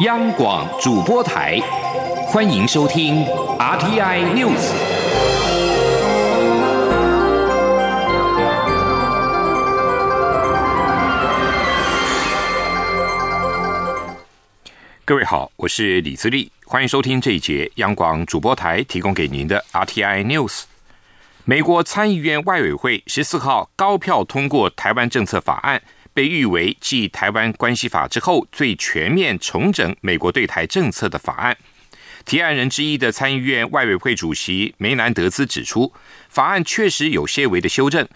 央广主播台，欢迎收听 RTI News。各位好，我是李自立，欢迎收听这一节央广主播台提供给您的 RTI News。美国参议院外委会十四号高票通过台湾政策法案。被誉为继《台湾关系法》之后最全面重整美国对台政策的法案。提案人之一的参议院外委会主席梅南德兹指出，法案确实有些微的修正，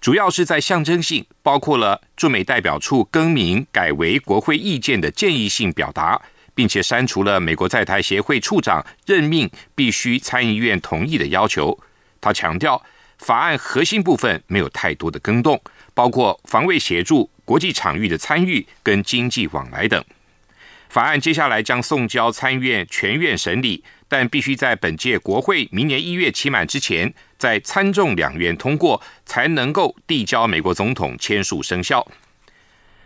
主要是在象征性，包括了驻美代表处更名改为国会意见的建议性表达，并且删除了美国在台协会处长任命必须参议院同意的要求。他强调，法案核心部分没有太多的更动。包括防卫协助、国际场域的参与跟经济往来等法案，接下来将送交参院全院审理，但必须在本届国会明年一月期满之前，在参众两院通过，才能够递交美国总统签署生效。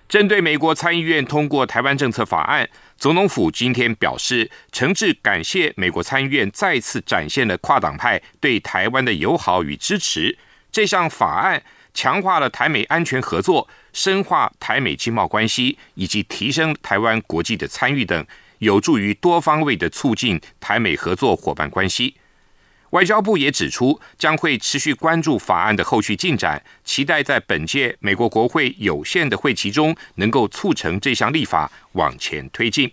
针对美国参议院通过台湾政策法案，总统府今天表示，诚挚感谢美国参议院再次展现了跨党派对台湾的友好与支持。这项法案。强化了台美安全合作，深化台美经贸关系，以及提升台湾国际的参与等，有助于多方位的促进台美合作伙伴关系。外交部也指出，将会持续关注法案的后续进展，期待在本届美国国会有限的会期中，能够促成这项立法往前推进。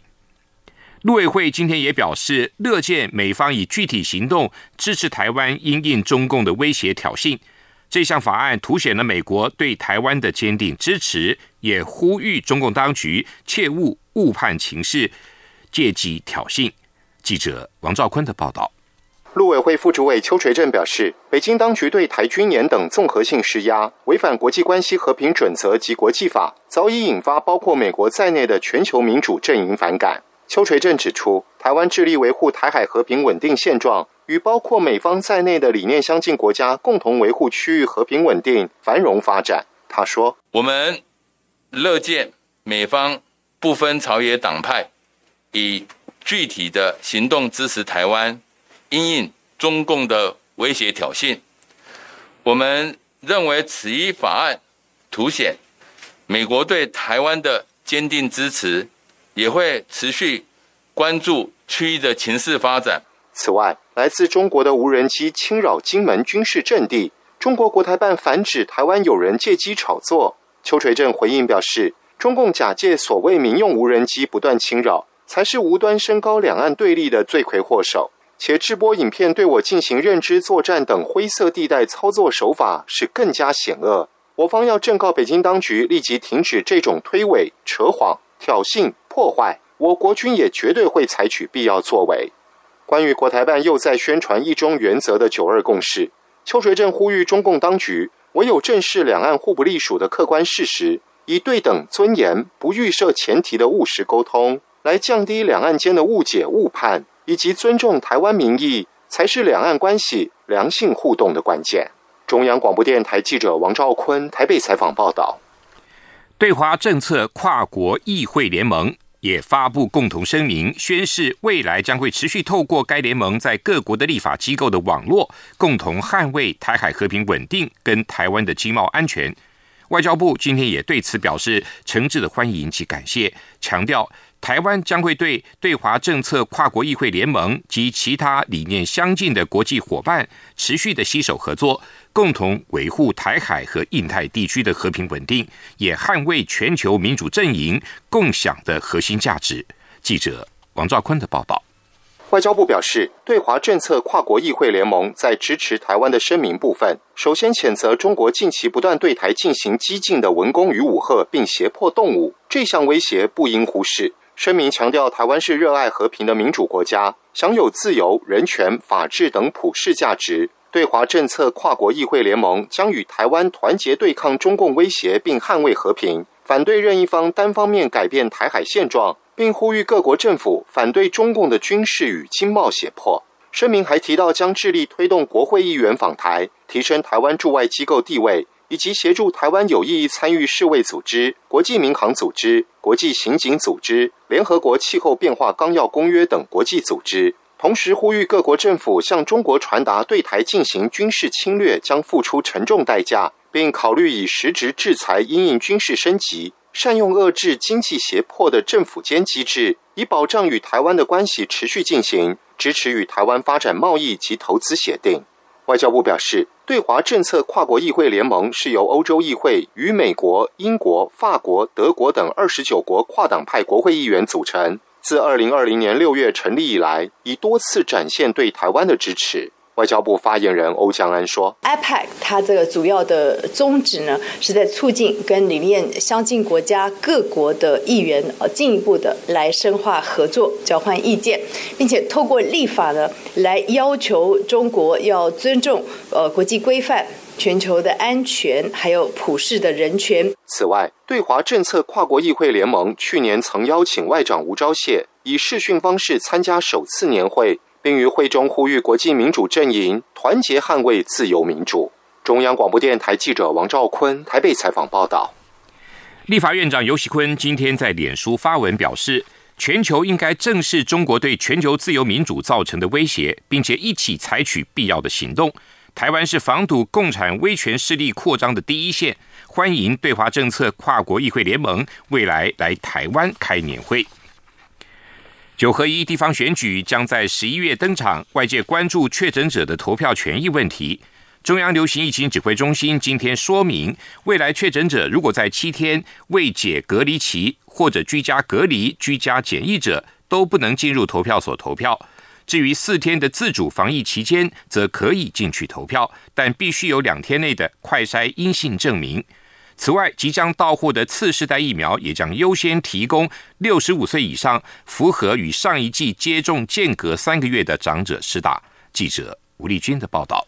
陆委会今天也表示，乐见美方以具体行动支持台湾因应中共的威胁挑衅。这项法案凸显了美国对台湾的坚定支持，也呼吁中共当局切勿误判情势，借机挑衅。记者王兆坤的报道。陆委会副主委邱垂正表示，北京当局对台军演等综合性施压，违反国际关系和平准则及国际法，早已引发包括美国在内的全球民主阵营反感。邱垂正指出，台湾致力维护台海和平稳定现状。与包括美方在内的理念相近国家共同维护区域和平稳定、繁荣发展。他说：“我们乐见美方不分朝野党派，以具体的行动支持台湾，因应中共的威胁挑衅。我们认为此一法案凸显美国对台湾的坚定支持，也会持续关注区域的情势发展。”此外，来自中国的无人机侵扰金门军事阵地，中国国台办反指台湾有人借机炒作。邱垂正回应表示，中共假借所谓民用无人机不断侵扰，才是无端升高两岸对立的罪魁祸首。且直播影片对我进行认知作战等灰色地带操作手法是更加险恶。我方要正告北京当局立即停止这种推诿、扯谎、挑衅、破坏，我国军也绝对会采取必要作为。关于国台办又在宣传一中原则的九二共识，邱垂正呼吁中共当局唯有正视两岸互不隶属的客观事实，以对等、尊严、不预设前提的务实沟通，来降低两岸间的误解、误判，以及尊重台湾民意，才是两岸关系良性互动的关键。中央广播电台记者王兆坤台北采访报道。对华政策跨国议会联盟。也发布共同声明，宣示未来将会持续透过该联盟在各国的立法机构的网络，共同捍卫台海和平稳定跟台湾的经贸安全。外交部今天也对此表示诚挚的欢迎及感谢，强调。台湾将会对对华政策跨国议会联盟及其他理念相近的国际伙伴持续的携手合作，共同维护台海和印太地区的和平稳定，也捍卫全球民主阵营共享的核心价值。记者王兆坤的报道。外交部表示，对华政策跨国议会联盟在支持台湾的声明部分，首先谴责中国近期不断对台进行激进的文攻与武吓，并胁迫动武，这项威胁不应忽视。声明强调，台湾是热爱和平的民主国家，享有自由、人权、法治等普世价值。对华政策跨国议会联盟将与台湾团结对抗中共威胁，并捍卫和平，反对任一方单方面改变台海现状，并呼吁各国政府反对中共的军事与经贸胁迫。声明还提到，将致力推动国会议员访台，提升台湾驻外机构地位。以及协助台湾有意义参与世卫组织、国际民航组织、国际刑警组织、联合国气候变化纲要公约等国际组织。同时呼吁各国政府向中国传达，对台进行军事侵略将付出沉重代价，并考虑以实质制裁因应军事升级。善用遏制经济胁迫的政府间机制，以保障与台湾的关系持续进行，支持与台湾发展贸易及投资协定。外交部表示，对华政策跨国议会联盟是由欧洲议会与美国、英国、法国、德国等二十九国跨党派国会议员组成，自二零二零年六月成立以来，已多次展现对台湾的支持。外交部发言人欧江安说：“IPAC 它这个主要的宗旨呢，是在促进跟里面相近国家各国的议员呃进一步的来深化合作、交换意见，并且透过立法呢，来要求中国要尊重呃国际规范、全球的安全，还有普世的人权。此外，对华政策跨国议会联盟去年曾邀请外长吴钊燮以视讯方式参加首次年会。”并于会中呼吁国际民主阵营团结捍卫自由民主。中央广播电台记者王兆坤台北采访报道。立法院长游锡坤今天在脸书发文表示，全球应该正视中国对全球自由民主造成的威胁，并且一起采取必要的行动。台湾是防堵共产威权势力扩张的第一线，欢迎对华政策跨国议会联盟未来来台湾开年会。九合一地方选举将在十一月登场，外界关注确诊者的投票权益问题。中央流行疫情指挥中心今天说明，未来确诊者如果在七天未解隔离期或者居家隔离、居家检疫者，都不能进入投票所投票。至于四天的自主防疫期间，则可以进去投票，但必须有两天内的快筛阴性证明。此外，即将到货的次世代疫苗也将优先提供六十五岁以上、符合与上一季接种间隔三个月的长者施打。记者吴丽君的报道。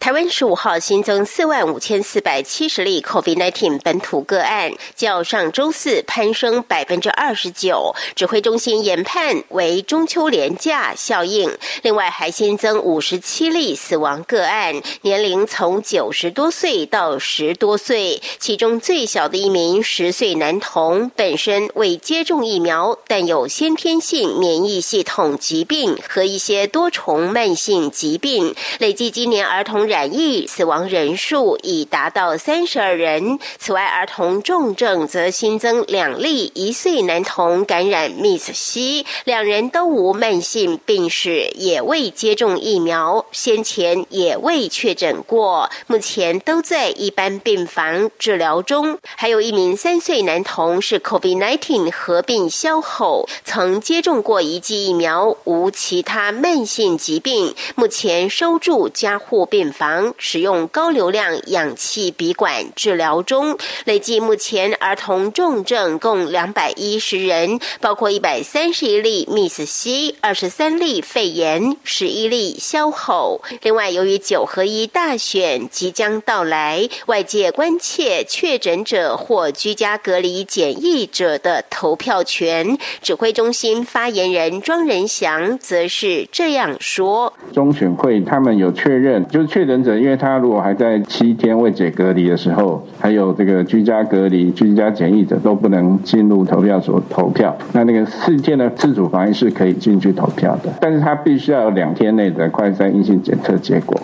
台湾十五号新增四万五千四百七十例 COVID-19 本土个案，较上周四攀升百分之二十九。指挥中心研判为中秋连假效应。另外还新增五十七例死亡个案，年龄从九十多岁到十多岁，其中最小的一名十岁男童本身未接种疫苗，但有先天性免疫系统疾病和一些多重慢性疾病。累计今年儿童。染疫死亡人数已达到三十二人。此外，儿童重症则新增两例，一岁男童感染 Miss C，两人都无慢性病史，也未接种疫苗，先前也未确诊过，目前都在一般病房治疗中。还有一名三岁男童是 COVID-19 合并消后，曾接种过一剂疫苗，无其他慢性疾病，目前收住加护病房。房使用高流量氧气鼻管治疗中，累计目前儿童重症共两百一十人，包括一百三十一例密斯西二十三例肺炎，十一例消吼。另外，由于九合一大选即将到来，外界关切确诊者或居家隔离检疫者的投票权。指挥中心发言人庄仁祥则是这样说：中选会他们有确认，就。确诊者，因为他如果还在七天未解隔离的时候，还有这个居家隔离、居家检疫者都不能进入投票所投票。那那个事件的自主防疫是可以进去投票的，但是他必须要有两天内的快筛阴性检测结果。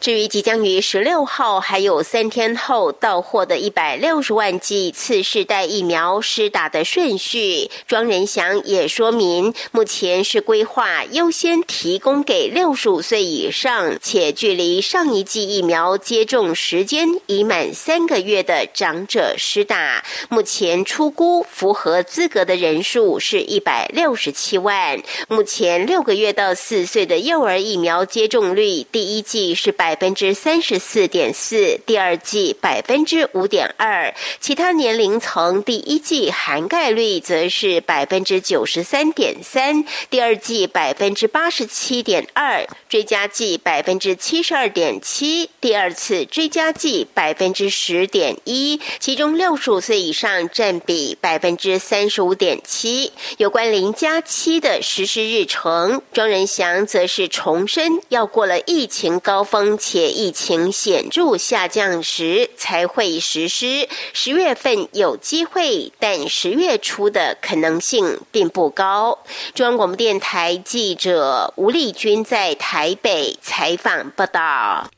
至于即将于十六号还有三天后到货的一百六十万剂次世代疫苗施打的顺序，庄仁祥也说明，目前是规划优先提供给六十五岁以上且距离上。一剂疫苗接种时间已满三个月的长者施打，目前出估符合资格的人数是一百六十七万。目前六个月到四岁的幼儿疫苗接种率，第一季是百分之三十四点四，第二季百分之五点二，其他年龄层第一季涵盖率则是百分之九十三点三，第二季百分之八十七点二，追加剂百分之七十二点。七第二次追加剂百分之十点一，其中六十五岁以上占比百分之三十五点七。有关零加七的实施日程，庄仁祥则是重申，要过了疫情高峰且疫情显著下降时才会实施。十月份有机会，但十月初的可能性并不高。中央广播电台记者吴丽君在台北采访报道。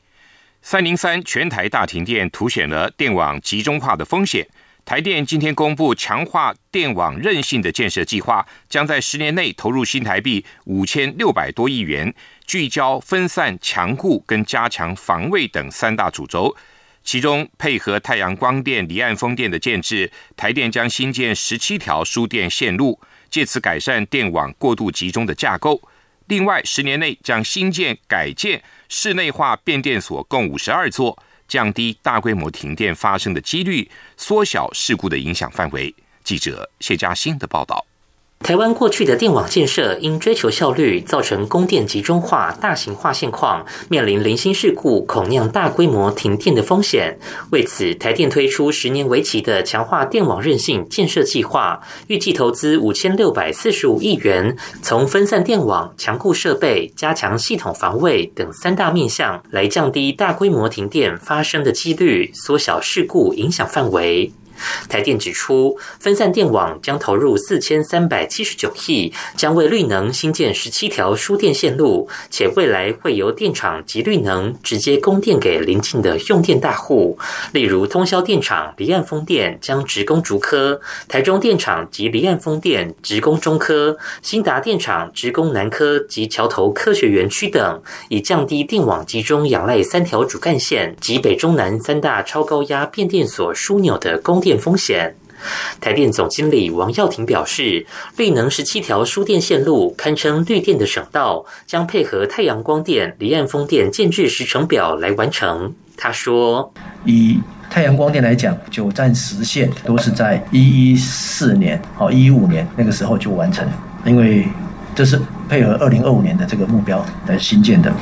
三零三全台大停电，凸显了电网集中化的风险。台电今天公布强化电网韧性的建设计划，将在十年内投入新台币五千六百多亿元，聚焦分散、强固跟加强防卫等三大主轴。其中，配合太阳光电、离岸风电的建制，台电将新建十七条输电线路，借此改善电网过度集中的架构。另外，十年内将新建、改建室内化变电所共五十二座。降低大规模停电发生的几率，缩小事故的影响范围。记者谢嘉欣的报道。台湾过去的电网建设因追求效率，造成供电集中化、大型化现况，面临零星事故恐酿大规模停电的风险。为此，台电推出十年为期的强化电网韧性建设计划，预计投资五千六百四十五亿元，从分散电网、强固设备、加强系统防卫等三大面向来降低大规模停电发生的几率，缩小事故影响范围。台电指出，分散电网将投入四千三百七十九亿，将为绿能新建十七条输电线路，且未来会由电厂及绿能直接供电给邻近的用电大户。例如，通宵电厂离岸风电将直供竹科，台中电厂及离岸风电直供中科，新达电厂直供南科及桥头科学园区等，以降低电网集中仰赖三条主干线及北中南三大超高压变电所枢纽的供电。风险，台电总经理王耀庭表示，绿能十七条输电线路堪称绿电的省道，将配合太阳光电、离岸风电建制时程表来完成。他说，以太阳光电来讲，九站实线都是在一一四年、好一一五年那个时候就完成，因为这是配合二零二五年的这个目标来新建的。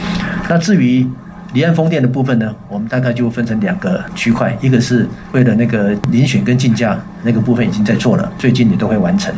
那至于离岸风电的部分呢，我们大概就分成两个区块，一个是为了那个遴选跟竞价那个部分已经在做了，最近也都会完成。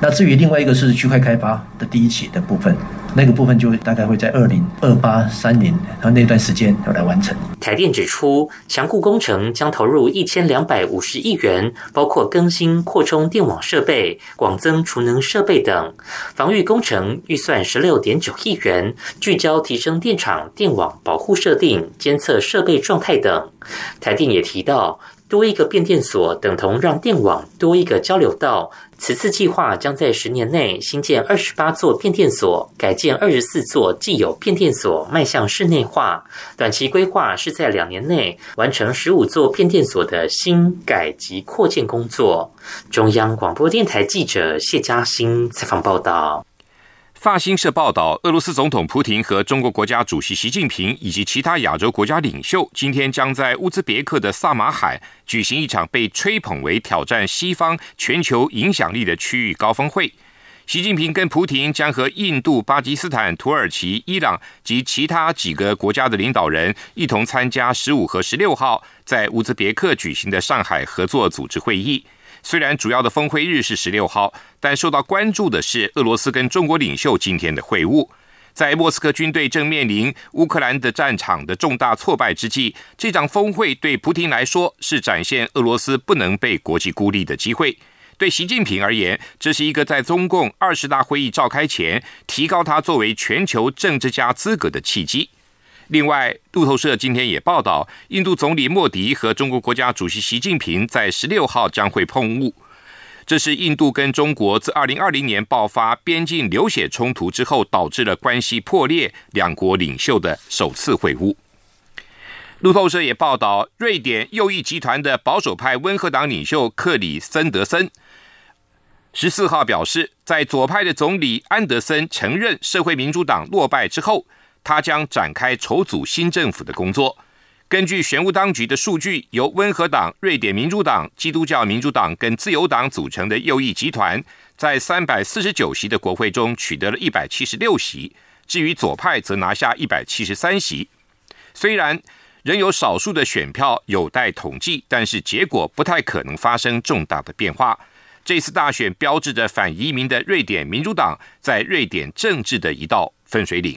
那至于另外一个是区块开发的第一期的部分。那个部分就大概会在二零二八三零，然后那段时间要来完成。台电指出，强固工程将投入一千两百五十亿元，包括更新扩充电网设备、广增储能设备等。防御工程预算十六点九亿元，聚焦提升电厂电网保护设定、监测设备状态等。台电也提到。多一个变电所等同让电网多一个交流道。此次计划将在十年内新建二十八座变电所，改建二十四座既有变电所，迈向室内化。短期规划是在两年内完成十五座变电所的新改及扩建工作。中央广播电台记者谢嘉欣采访报道。法新社报道，俄罗斯总统普廷和中国国家主席习近平以及其他亚洲国家领袖，今天将在乌兹别克的萨马海举行一场被吹捧为挑战西方全球影响力的区域高峰会。习近平跟普廷将和印度、巴基斯坦、土耳其、伊朗及其他几个国家的领导人一同参加十五和十六号在乌兹别克举行的上海合作组织会议。虽然主要的峰会日是十六号，但受到关注的是俄罗斯跟中国领袖今天的会晤。在莫斯科军队正面临乌克兰的战场的重大挫败之际，这场峰会对普京来说是展现俄罗斯不能被国际孤立的机会。对习近平而言，这是一个在中共二十大会议召开前提高他作为全球政治家资格的契机。另外，路透社今天也报道，印度总理莫迪和中国国家主席习近平在十六号将会碰晤。这是印度跟中国自二零二零年爆发边境流血冲突之后，导致了关系破裂，两国领袖的首次会晤。路透社也报道，瑞典右翼集团的保守派温和党领袖克里森德森十四号表示，在左派的总理安德森承认社会民主党落败之后。他将展开筹组新政府的工作。根据选务当局的数据，由温和党、瑞典民主党、基督教民主党跟自由党组成的右翼集团，在三百四十九席的国会中取得了一百七十六席。至于左派，则拿下一百七十三席。虽然仍有少数的选票有待统计，但是结果不太可能发生重大的变化。这次大选标志着反移民的瑞典民主党在瑞典政治的一道分水岭。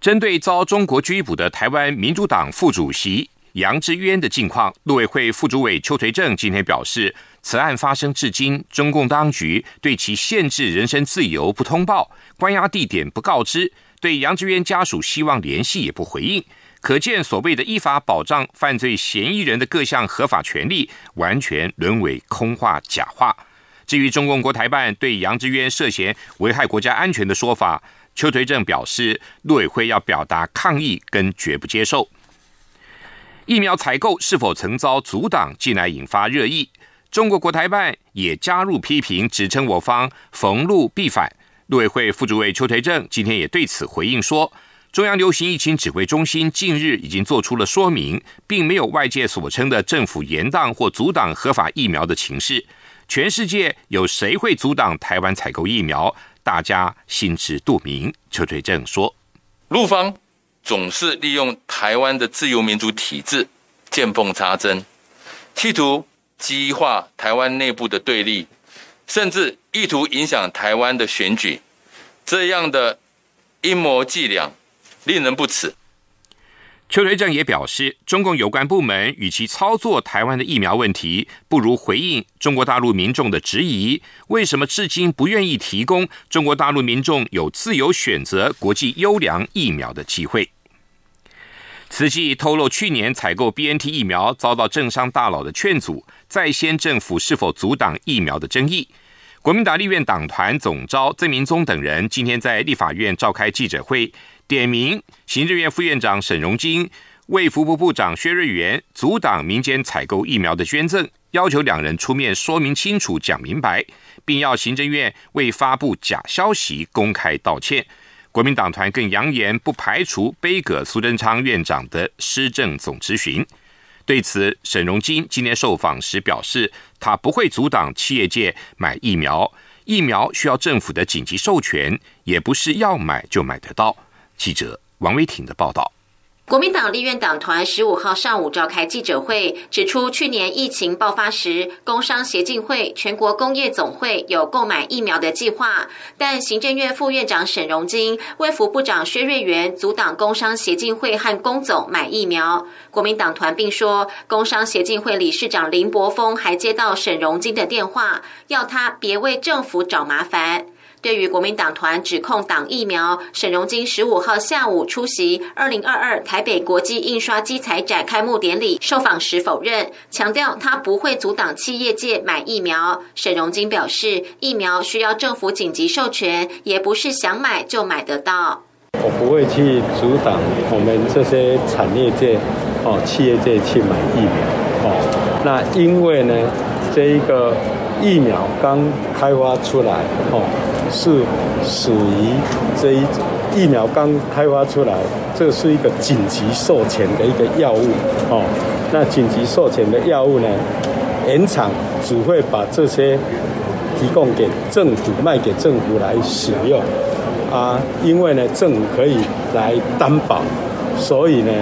针对遭中国拘捕的台湾民主党副主席杨之渊的境况，陆委会副主委邱垂正今天表示，此案发生至今，中共当局对其限制人身自由不通报，关押地点不告知，对杨之渊家属希望联系也不回应，可见所谓的依法保障犯罪嫌疑人的各项合法权利，完全沦为空话假话。至于中共国台办对杨之渊涉嫌危害国家安全的说法，邱垂正表示，陆委会要表达抗议跟绝不接受。疫苗采购是否曾遭阻挡，近来引发热议。中国国台办也加入批评，指称我方逢路必反。陆委会副主委邱垂正今天也对此回应说，中央流行疫情指挥中心近日已经做出了说明，并没有外界所称的政府延宕或阻挡合法疫苗的情势。全世界有谁会阻挡台湾采购疫苗？大家心知肚明，邱垂正说：“陆方总是利用台湾的自由民主体制见缝插针，企图激化台湾内部的对立，甚至意图影响台湾的选举。这样的阴谋伎俩令人不齿。”邱垂正也表示，中共有关部门与其操作台湾的疫苗问题，不如回应中国大陆民众的质疑：为什么至今不愿意提供中国大陆民众有自由选择国际优良疫苗的机会？此际透露，去年采购 BNT 疫苗遭到政商大佬的劝阻，在先政府是否阻挡疫苗的争议。国民党立院党团总召曾明宗等人今天在立法院召开记者会。点名行政院副院长沈荣金、卫福部部长薛瑞元阻挡民间采购疫苗的捐赠，要求两人出面说明清楚、讲明白，并要行政院为发布假消息公开道歉。国民党团更扬言不排除背葛苏贞昌院长的施政总咨询。对此，沈荣金今天受访时表示，他不会阻挡企业界买疫苗，疫苗需要政府的紧急授权，也不是要买就买得到。记者王威挺的报道。国民党立院党团十五号上午召开记者会，指出去年疫情爆发时，工商协进会、全国工业总会有购买疫苗的计划，但行政院副院长沈荣金、卫福部长薛瑞元阻挡工商协进会和工总买疫苗。国民党团并说，工商协进会理事长林柏峰还接到沈荣金的电话，要他别为政府找麻烦。对于国民党团指控党疫苗，沈荣金十五号下午出席二零二二台北国际印刷机材展开幕典礼，受访时否认，强调他不会阻挡企业界买疫苗。沈荣金表示，疫苗需要政府紧急授权，也不是想买就买得到。我不会去阻挡我们这些产业界、哦企业界去买疫苗。哦，那因为呢，这一个疫苗刚开发出来，哦。是属于这一疫苗刚开发出来，这是一个紧急授权的一个药物哦。那紧急授权的药物呢，原厂只会把这些提供给政府，卖给政府来使用啊。因为呢，政府可以来担保，所以呢，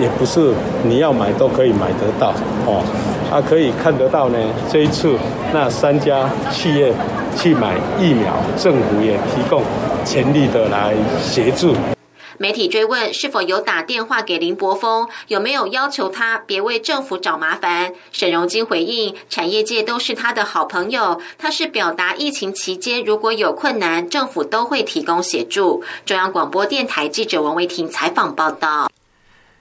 也不是你要买都可以买得到哦。啊，可以看得到呢，这一次那三家企业。去买疫苗，政府也提供全力的来协助。媒体追问是否有打电话给林柏峰，有没有要求他别为政府找麻烦？沈荣金回应：产业界都是他的好朋友，他是表达疫情期间如果有困难，政府都会提供协助。中央广播电台记者王维婷采访报道。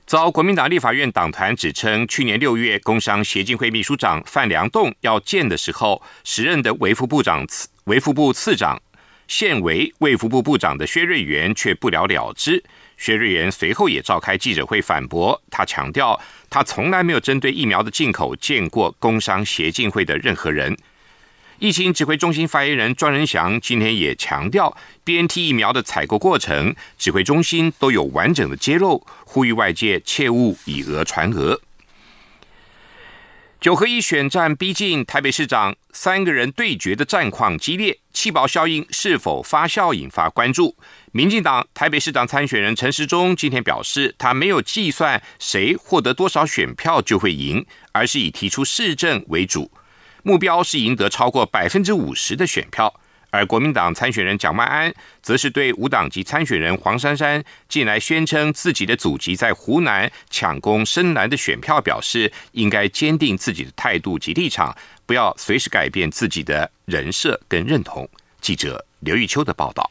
遭国民党立法院党团指称，去年六月工商协进会秘书长范良栋要见的时候，时任的维福部长、维福部次长，现为卫福部部长的薛瑞元却不了了之。薛瑞元随后也召开记者会反驳，他强调，他从来没有针对疫苗的进口见过工商协进会的任何人。疫情指挥中心发言人庄仁祥今天也强调，BNT 疫苗的采购过程，指挥中心都有完整的揭露，呼吁外界切勿以讹传讹。九合一选战逼近，台北市长三个人对决的战况激烈，气保效应是否发酵引发关注。民进党台北市长参选人陈时中今天表示，他没有计算谁获得多少选票就会赢，而是以提出市政为主。目标是赢得超过百分之五十的选票，而国民党参选人蒋万安则是对无党籍参选人黄珊珊近来宣称自己的祖籍在湖南抢攻深蓝的选票表示，应该坚定自己的态度及立场，不要随时改变自己的人设跟认同。记者刘玉秋的报道。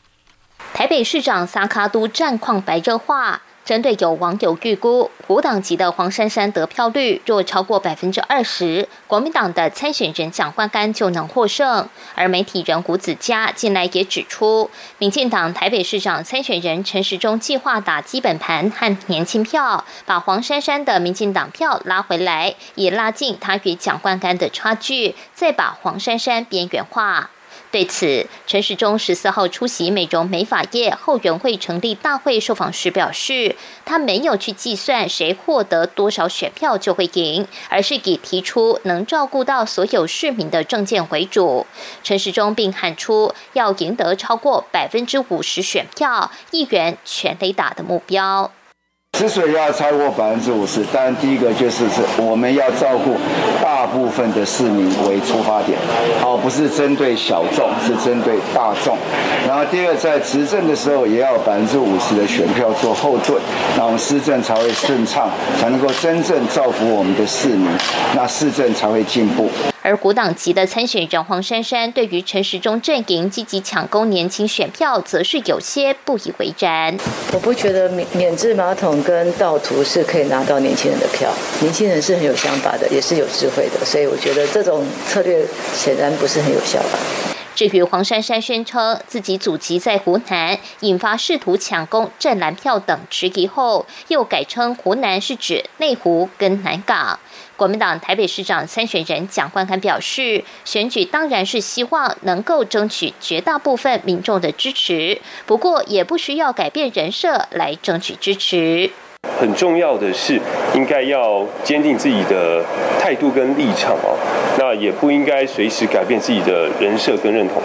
台北市长萨卡都战况白热化。针对有网友预估，无党籍的黄珊珊得票率若超过百分之二十，国民党的参选人蒋万安就能获胜。而媒体人胡子嘉近来也指出，民进党台北市长参选人陈时中计划打基本盘和年轻票，把黄珊珊的民进党票拉回来，以拉近他与蒋万安的差距，再把黄珊珊边缘化。对此，陈时中十四号出席美容美发业后援会成立大会受访时表示，他没有去计算谁获得多少选票就会赢，而是以提出能照顾到所有市民的政见为主。陈时中并喊出要赢得超过百分之五十选票，议员全得打的目标。之所以要超过百分之五十，当然第一个就是是我们要照顾大部分的市民为出发点，好，不是针对小众，是针对大众。然后第二，在执政的时候也要百分之五十的选票做后盾，那我们施政才会顺畅，才能够真正造福我们的市民，那市政才会进步。而古党籍的参选人黄珊珊对于陈时中阵营积极抢攻年轻选票，则是有些不以为然。我不觉得免免治马桶跟盗图是可以拿到年轻人的票，年轻人是很有想法的，也是有智慧的，所以我觉得这种策略显然不是很有效吧。至于黄珊珊宣称自己祖籍在湖南，引发试图抢攻镇蓝票等质疑后，又改称湖南是指内湖跟南港。国民党台北市长参选人蒋万安表示，选举当然是希望能够争取绝大部分民众的支持，不过也不需要改变人设来争取支持。很重要的是，应该要坚定自己的态度跟立场哦，那也不应该随时改变自己的人设跟认同。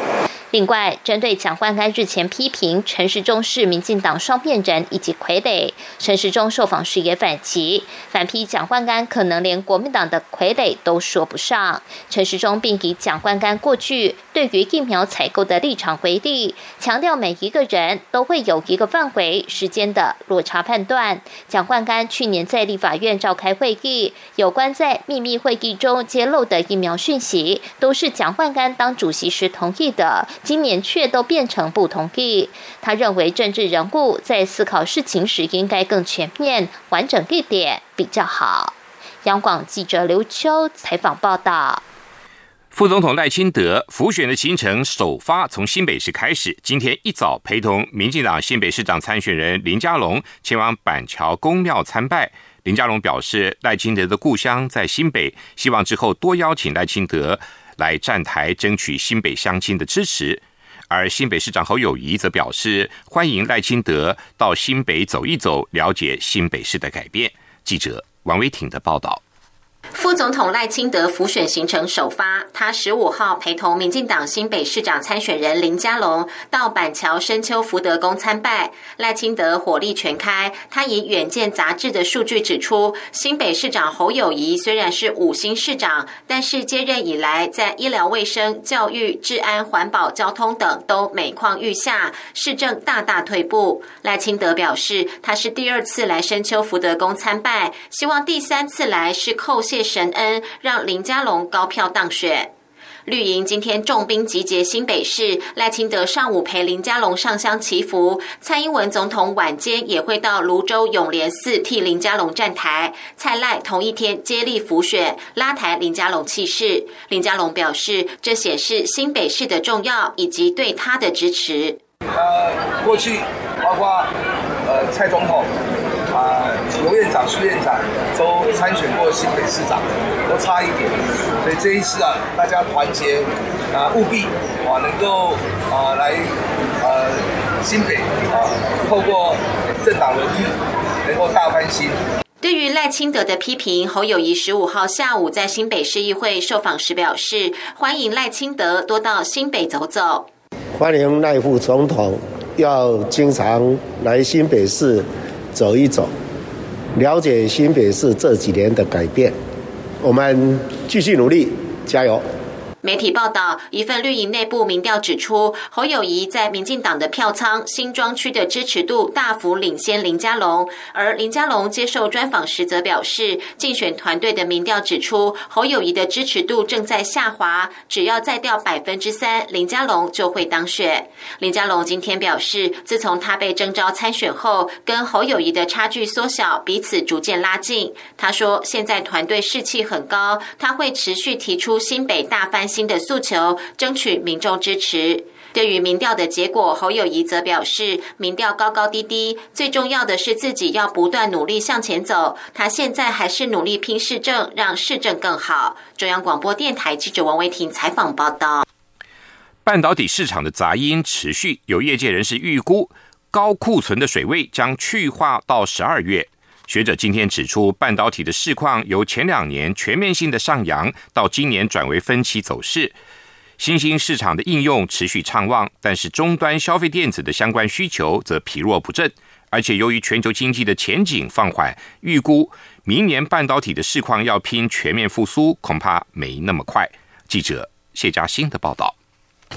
另外，针对蒋万安日前批评陈时中是民进党双面人以及傀儡，陈时中受访时也反击，反批蒋万安可能连国民党的傀儡都说不上。陈时中并以蒋万安过去对于疫苗采购的立场为例，强调每一个人都会有一个范围时间的落差判断。蒋万安去年在立法院召开会议，有关在秘密会议中揭露的疫苗讯息，都是蒋万安当主席时同意的。今年却都变成不同意。他认为政治人物在思考事情时应该更全面、完整一点比较好。央广记者刘秋采访报道。副总统赖清德浮选的行程首发从新北市开始，今天一早陪同民进党新北市长参选人林佳龙前往板桥公庙参拜。林佳龙表示，赖清德的故乡在新北，希望之后多邀请赖清德。来站台争取新北乡亲的支持，而新北市长侯友谊则表示欢迎赖清德到新北走一走，了解新北市的改变。记者王维挺的报道。副总统赖清德浮选行程首发，他十五号陪同民进党新北市长参选人林佳龙到板桥深秋福德宫参拜。赖清德火力全开，他以《远见》杂志的数据指出，新北市长侯友谊虽然是五星市长，但是接任以来，在医疗卫生、教育、治安、环保、交通等都每况愈下，市政大大退步。赖清德表示，他是第二次来深秋福德宫参拜，希望第三次来是叩谢。神恩，让林佳龙高票当选。绿营今天重兵集结新北市，赖清德上午陪林佳龙上香祈福，蔡英文总统晚间也会到泸州永联寺替林佳龙站台。蔡赖同一天接力辅选，拉抬林佳龙气势。林佳龙表示，这显示新北市的重要以及对他的支持。呃，过去包括呃蔡总统。啊，罗院长、苏院长都参选过新北市长，都差一点，所以这一次啊，大家团结啊，务必啊能够啊来呃新北啊，透过政党轮替，能够大翻新。对于赖清德的批评，侯友谊十五号下午在新北市议会受访时表示，欢迎赖清德多到新北走走。欢迎赖副总统要经常来新北市走一走，了解新北市这几年的改变。我们继续努力，加油！媒体报道，一份绿营内部民调指出，侯友谊在民进党的票仓新庄区的支持度大幅领先林佳龙。而林佳龙接受专访时则表示，竞选团队的民调指出，侯友谊的支持度正在下滑，只要再掉百分之三，林佳龙就会当选。林佳龙今天表示，自从他被征召参选后，跟侯友谊的差距缩小，彼此逐渐拉近。他说，现在团队士气很高，他会持续提出新北大翻。新的诉求，争取民众支持。对于民调的结果，侯友谊则表示，民调高高低低，最重要的是自己要不断努力向前走。他现在还是努力拼市政，让市政更好。中央广播电台记者王维婷采访报道。半导体市场的杂音持续，有业界人士预估，高库存的水位将去化到十二月。学者今天指出，半导体的市况由前两年全面性的上扬，到今年转为分期走势。新兴市场的应用持续畅旺，但是终端消费电子的相关需求则疲弱不振。而且由于全球经济的前景放缓，预估明年半导体的市况要拼全面复苏，恐怕没那么快。记者谢嘉欣的报道。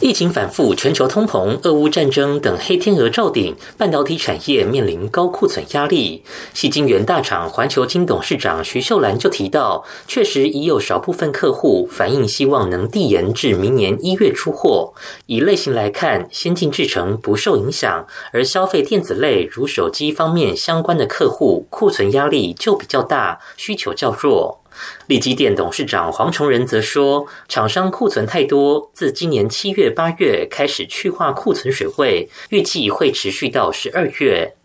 疫情反复、全球通膨、俄乌战争等黑天鹅罩顶，半导体产业面临高库存压力。细晶圆大厂环球金董事长徐秀兰就提到，确实已有少部分客户反映希望能递延至明年一月出货。以类型来看，先进制程不受影响，而消费电子类如手机方面相关的客户库存压力就比较大，需求较弱。立基电董事长黄崇仁则说，厂商库存太多，自今年七月、八月开始去化库存水位，预计会持续到十二月。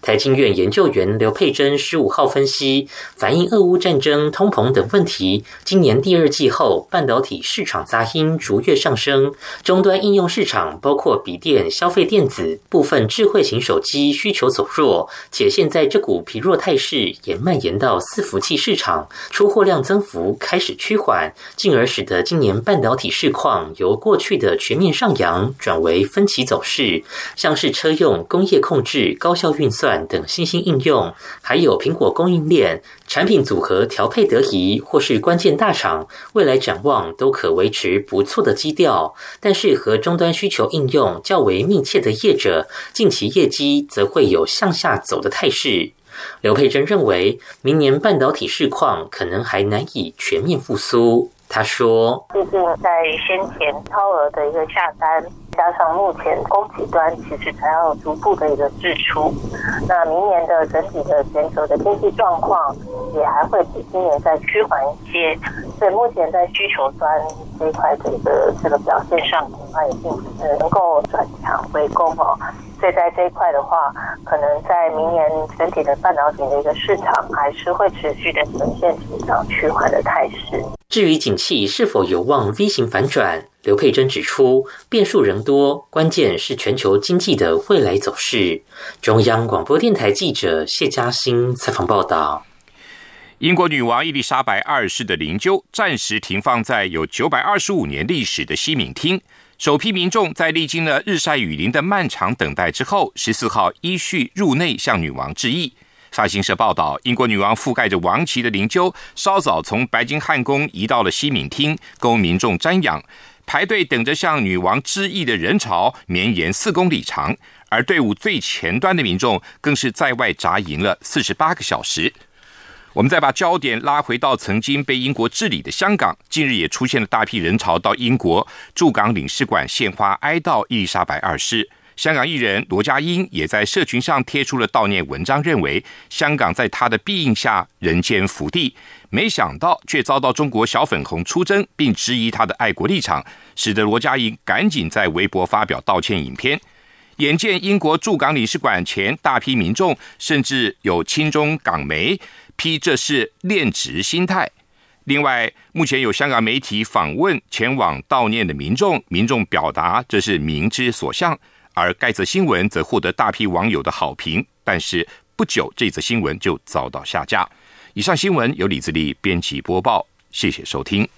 台经院研究员刘佩珍十五号分析，反映俄乌战争、通膨等问题，今年第二季后半导体市场杂音逐月上升，终端应用市场包括笔电、消费电子、部分智慧型手机需求走弱，且现在这股疲弱态势也蔓延到伺服器市场，出货量增幅开始趋缓，进而使得今年半导体市况由过去的全面上扬转为分歧走势，像是车用、工业控制、高效。运算等新兴应用，还有苹果供应链产品组合调配得宜，或是关键大厂，未来展望都可维持不错的基调。但是和终端需求应用较为密切的业者，近期业绩则会有向下走的态势。刘佩珍认为，明年半导体市况可能还难以全面复苏。他说：“毕竟在先前超额的一个下单，加上目前供给端其实才要逐步的一个支出，那明年的整体的全球的经济状况也还会比今年再趋缓一些。所以目前在需求端这一块的一个这个表现上，恐怕也并不是能够转强回攻哦。所以在这一块的话，可能在明年整体的半导体的一个市场，还是会持续的呈现成长趋缓的态势。”至于景气是否有望 V 型反转，刘佩珍指出，变数仍多，关键是全球经济的未来走势。中央广播电台记者谢嘉欣采访报道：英国女王伊丽莎白二世的灵柩暂时停放在有九百二十五年历史的西敏厅，首批民众在历经了日晒雨淋的漫长等待之后，十四号依序入内向女王致意。法新社报道，英国女王覆盖着王旗的灵柩稍早从白金汉宫移到了西敏厅，供民众瞻仰。排队等着向女王致意的人潮绵延四公里长，而队伍最前端的民众更是在外扎营了四十八个小时。我们再把焦点拉回到曾经被英国治理的香港，近日也出现了大批人潮到英国驻港领事馆献花哀悼伊丽莎白二世。香港艺人罗家英也在社群上贴出了悼念文章，认为香港在他的庇荫下人间福地，没想到却遭到中国小粉红出征，并质疑他的爱国立场，使得罗家英赶紧在微博发表道歉影片。眼见英国驻港领事馆前大批民众，甚至有亲中港媒批这是恋职心态。另外，目前有香港媒体访问前往悼念的民众，民众表达这是民之所向，而该则新闻则获得大批网友的好评。但是不久，这则新闻就遭到下架。以上新闻由李自力编辑播报，谢谢收听。